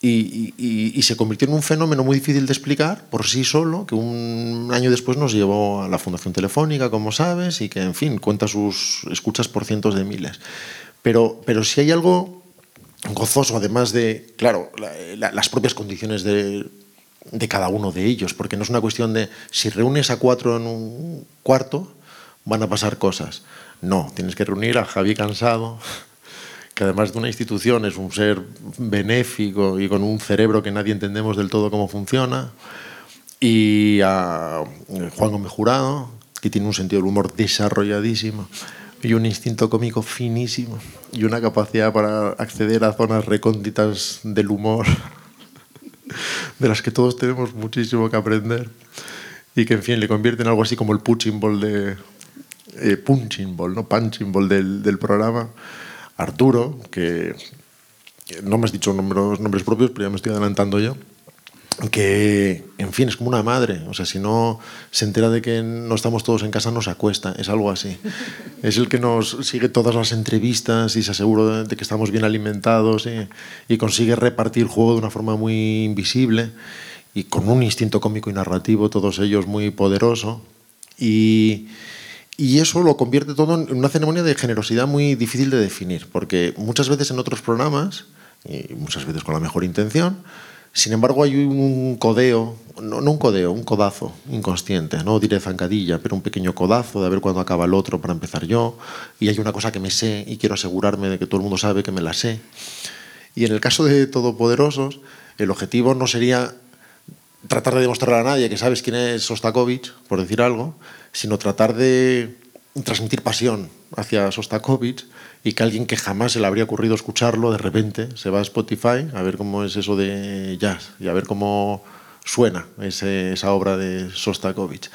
Speaker 3: Y, y, y, se convirtió en un fenómeno muy difícil de explicar por sí solo, que un año después nos llevó a la Fundación Telefónica, como sabes, y que, en fin, cuenta sus escuchas por cientos de miles. Pero, pero si hay algo gozoso, además de, claro, la, la, las propias condiciones de, de cada uno de ellos, porque no es una cuestión de si reúnes a cuatro en un cuarto, van a pasar cosas. No, tienes que reunir a Javi Cansado, que además de una institución es un ser benéfico y con un cerebro que nadie entendemos del todo cómo funciona, y a Juan Gómez Jurado, que tiene un sentido del humor desarrolladísimo, y un instinto cómico finísimo y una capacidad para acceder a zonas recónditas del humor de las que todos tenemos muchísimo que aprender y que en fin le convierte en algo así como el punching ball de eh, punching ball, no punching ball del, del programa. Arturo, que no me has dicho nombres, nombres propios, pero ya me estoy adelantando yo que, en fin, es como una madre. O sea, si no se entera de que no estamos todos en casa, nos acuesta. Es algo así. Es el que nos sigue todas las entrevistas y se asegura de que estamos bien alimentados y, y consigue repartir juego de una forma muy invisible y con un instinto cómico y narrativo, todos ellos muy poderoso. Y, y eso lo convierte todo en una ceremonia de generosidad muy difícil de definir, porque muchas veces en otros programas, y muchas veces con la mejor intención, sin embargo, hay un codeo, no, no, un codeo, un codazo inconsciente, no diré zancadilla, pero un pequeño codazo de ver cuándo acaba el otro para empezar yo. Y hay una cosa que me sé y quiero asegurarme de que todo el mundo sabe que me la sé. Y en el caso de Todopoderosos, el objetivo no sería tratar de demostrarle a nadie que sabes quién es Sostakovich, por decir algo, sino tratar de transmitir pasión hacia Sostakovich y que alguien que jamás se le habría ocurrido escucharlo, de repente se va a Spotify a ver cómo es eso de jazz y a ver cómo suena esa obra de Sostakovich.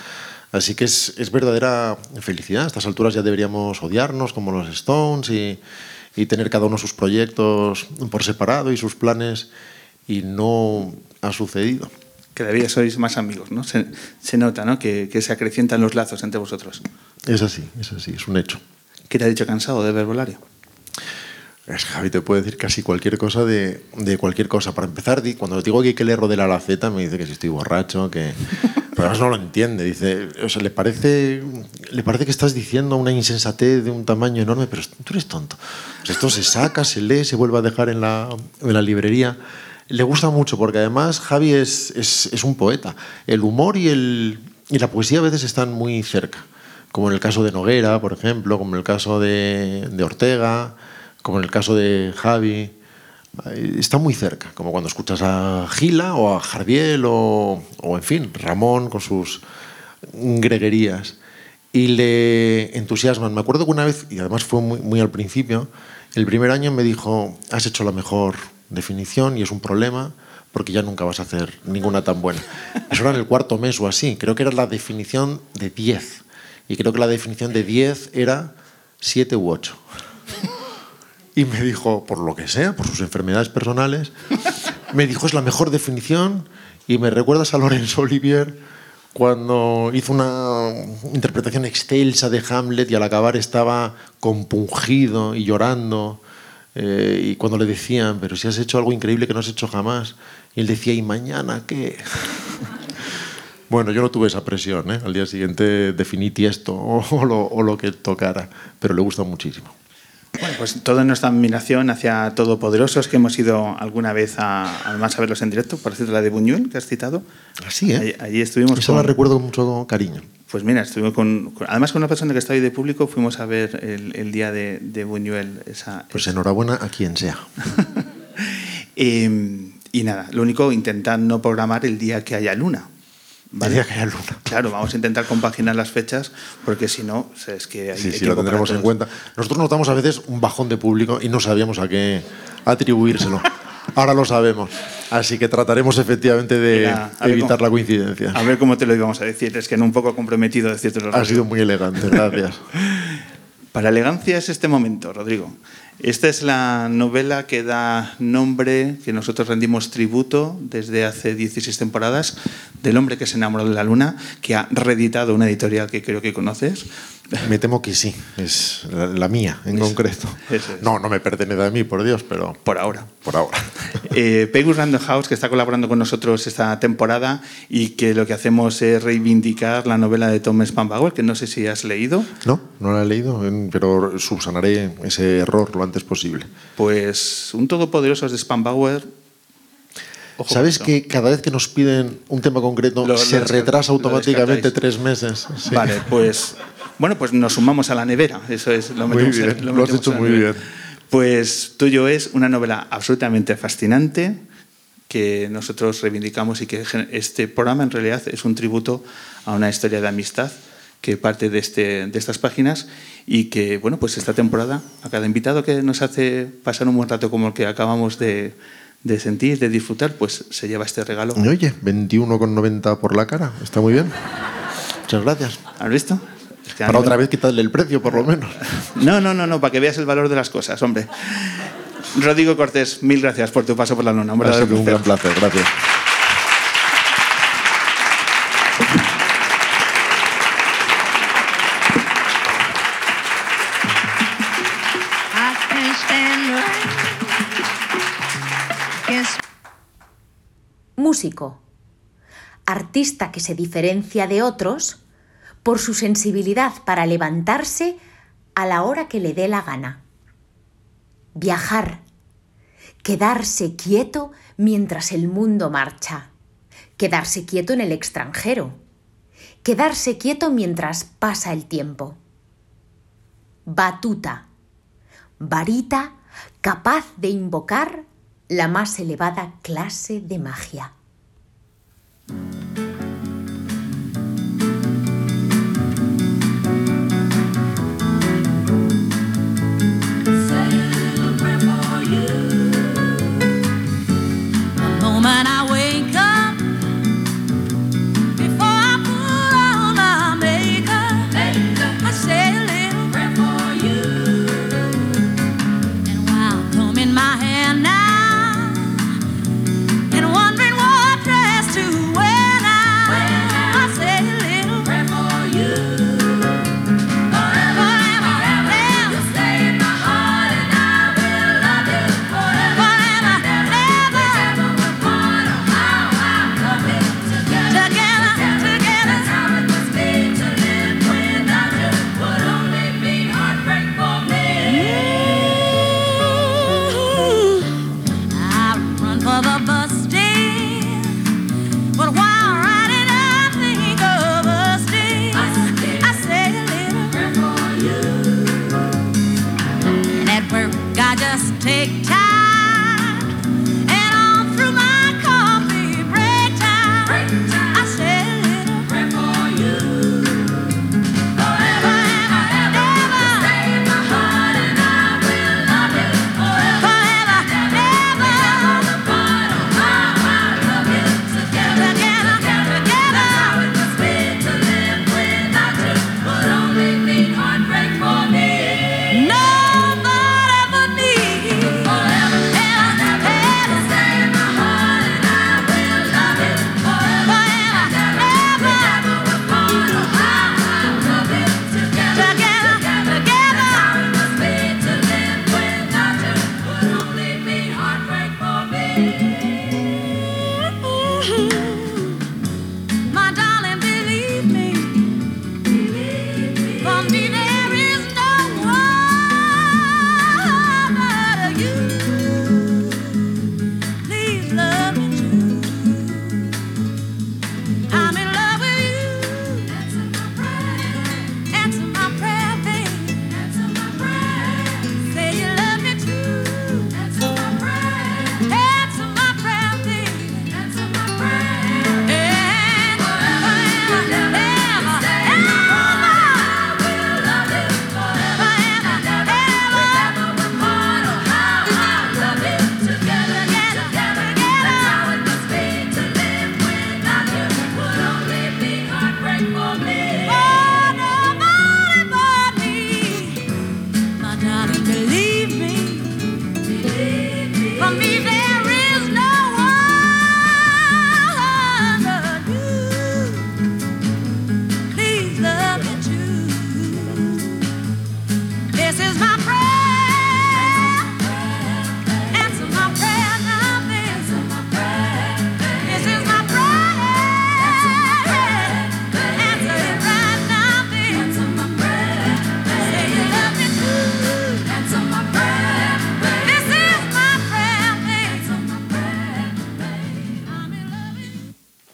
Speaker 3: Así que es, es, verdadera felicidad. A estas alturas ya deberíamos odiarnos como los Stones y tener cada uno sus proyectos por separado y sus planes y no ha sucedido.
Speaker 2: Cada día sois más amigos, ¿no? Se, se nota, ¿no? Que, que, se acrecientan los lazos entre vosotros.
Speaker 3: Es así, es así, es un hecho.
Speaker 2: ¿Qué te ha dicho cansado de verbolario?
Speaker 3: Es, Javi te puede decir casi cualquier cosa de, de, cualquier cosa. Para empezar, cuando le digo que hay que leer Rodela la Z, me dice que si estoy borracho, que... Pero además no lo entiende. Dice, o sea, le parece, le parece que estás diciendo una insensatez de un tamaño enorme, pero tú eres tonto. O sea, esto se saca, se lee, se vuelve a dejar en la, en la librería. Le gusta mucho porque además Javi es, es, es un poeta. El humor y, el, y la poesía a veces están muy cerca como en el caso de Noguera, por ejemplo, como en el caso de, de Ortega, como en el caso de Javi. Está muy cerca, como cuando escuchas a Gila o a Jardiel o, o, en fin, Ramón con sus greguerías. Y le entusiasman. Me acuerdo que una vez, y además fue muy, muy al principio, el primer año me dijo, has hecho la mejor definición y es un problema porque ya nunca vas a hacer ninguna tan buena. Eso era en el cuarto mes o así. Creo que era la definición de 10 y creo que la definición de 10 era 7 u 8. Y me dijo, por lo que sea, por sus enfermedades personales, me dijo, es la mejor definición y me recuerdas a Lorenzo Olivier cuando hizo una interpretación excelsa de Hamlet y al acabar estaba compungido y llorando. Eh, y cuando le decían, pero si has hecho algo increíble que no has hecho jamás, y él decía, ¿y mañana qué? Bueno, yo no tuve esa presión. ¿eh? Al día siguiente definí esto o lo, o lo que tocara, pero le gusta muchísimo.
Speaker 2: Bueno, pues toda nuestra admiración hacia Todopoderosos, que hemos ido alguna vez a, además a verlos en directo, por cierto, la de Buñuel, que has citado.
Speaker 3: Así, ¿eh?
Speaker 2: Allí, allí estuvimos.
Speaker 3: Eso con... la recuerdo con mucho cariño.
Speaker 2: Pues mira, estuvimos con, con, además con una persona que está ahí de público, fuimos a ver el, el día de, de, Buñuel. Esa,
Speaker 3: pues enhorabuena a quien sea.
Speaker 2: eh, y nada, lo único, intentar no programar el día que haya luna.
Speaker 3: ¿Vale? Que haya luna.
Speaker 2: Claro, vamos a intentar compaginar las fechas porque si no, es que hay,
Speaker 3: sí, sí, lo tendremos en cuenta. Nosotros notamos a veces un bajón de público y no sabíamos a qué atribuírselo. Ahora lo sabemos. Así que trataremos efectivamente de Mira, evitar
Speaker 2: cómo,
Speaker 3: la coincidencia.
Speaker 2: A ver cómo te lo íbamos a decir. Es que no un poco comprometido decirte los
Speaker 3: Ha sido muy elegante, gracias.
Speaker 2: Para elegancia es este momento, Rodrigo. Esta es la novela que da nombre, que nosotros rendimos tributo desde hace 16 temporadas, del hombre que se enamoró de la luna, que ha reeditado una editorial que creo que conoces.
Speaker 3: Me temo que sí, es la, la mía en es, concreto. Eso es. No, no me pertenece a mí, por Dios, pero...
Speaker 2: Por ahora.
Speaker 3: Por ahora.
Speaker 2: Eh, Pegus Random House, que está colaborando con nosotros esta temporada y que lo que hacemos es reivindicar la novela de Tom Spanbauer, que no sé si has leído.
Speaker 3: No, no la he leído, pero subsanaré ese error lo antes posible.
Speaker 2: Pues un todopoderoso de Spanbauer
Speaker 3: Ojo ¿Sabes que cada vez que nos piden un tema concreto lo, se lo retrasa automáticamente tres meses?
Speaker 2: Sí. Vale, pues bueno, pues nos sumamos a la nevera. Eso es lo
Speaker 3: Muy bien,
Speaker 2: en, lo,
Speaker 3: lo has hecho muy bien.
Speaker 2: Pues Tuyo es una novela absolutamente fascinante que nosotros reivindicamos y que este programa en realidad es un tributo a una historia de amistad que parte de, este, de estas páginas y que, bueno, pues esta temporada, a cada invitado que nos hace pasar un buen rato como el que acabamos de, de sentir, de disfrutar, pues se lleva este regalo.
Speaker 3: Y Oye, 21,90 por la cara, está muy bien. Muchas gracias.
Speaker 2: ¿Has visto? Es que a
Speaker 3: Para otra vez quitarle el precio, por lo menos.
Speaker 2: No, no, no, no, para que veas el valor de las cosas, hombre. Rodrigo Cortés, mil gracias por tu paso por la luna. Un
Speaker 3: Ha
Speaker 2: verdadero
Speaker 3: sido un
Speaker 2: placer.
Speaker 3: gran placer, gracias.
Speaker 7: Artista que se diferencia de otros por su sensibilidad para levantarse a la hora que le dé la gana. Viajar. Quedarse quieto mientras el mundo marcha. Quedarse quieto en el extranjero. Quedarse quieto mientras pasa el tiempo. Batuta. Varita capaz de invocar la más elevada clase de magia.
Speaker 8: Celebrate for you. The moment I Thank you.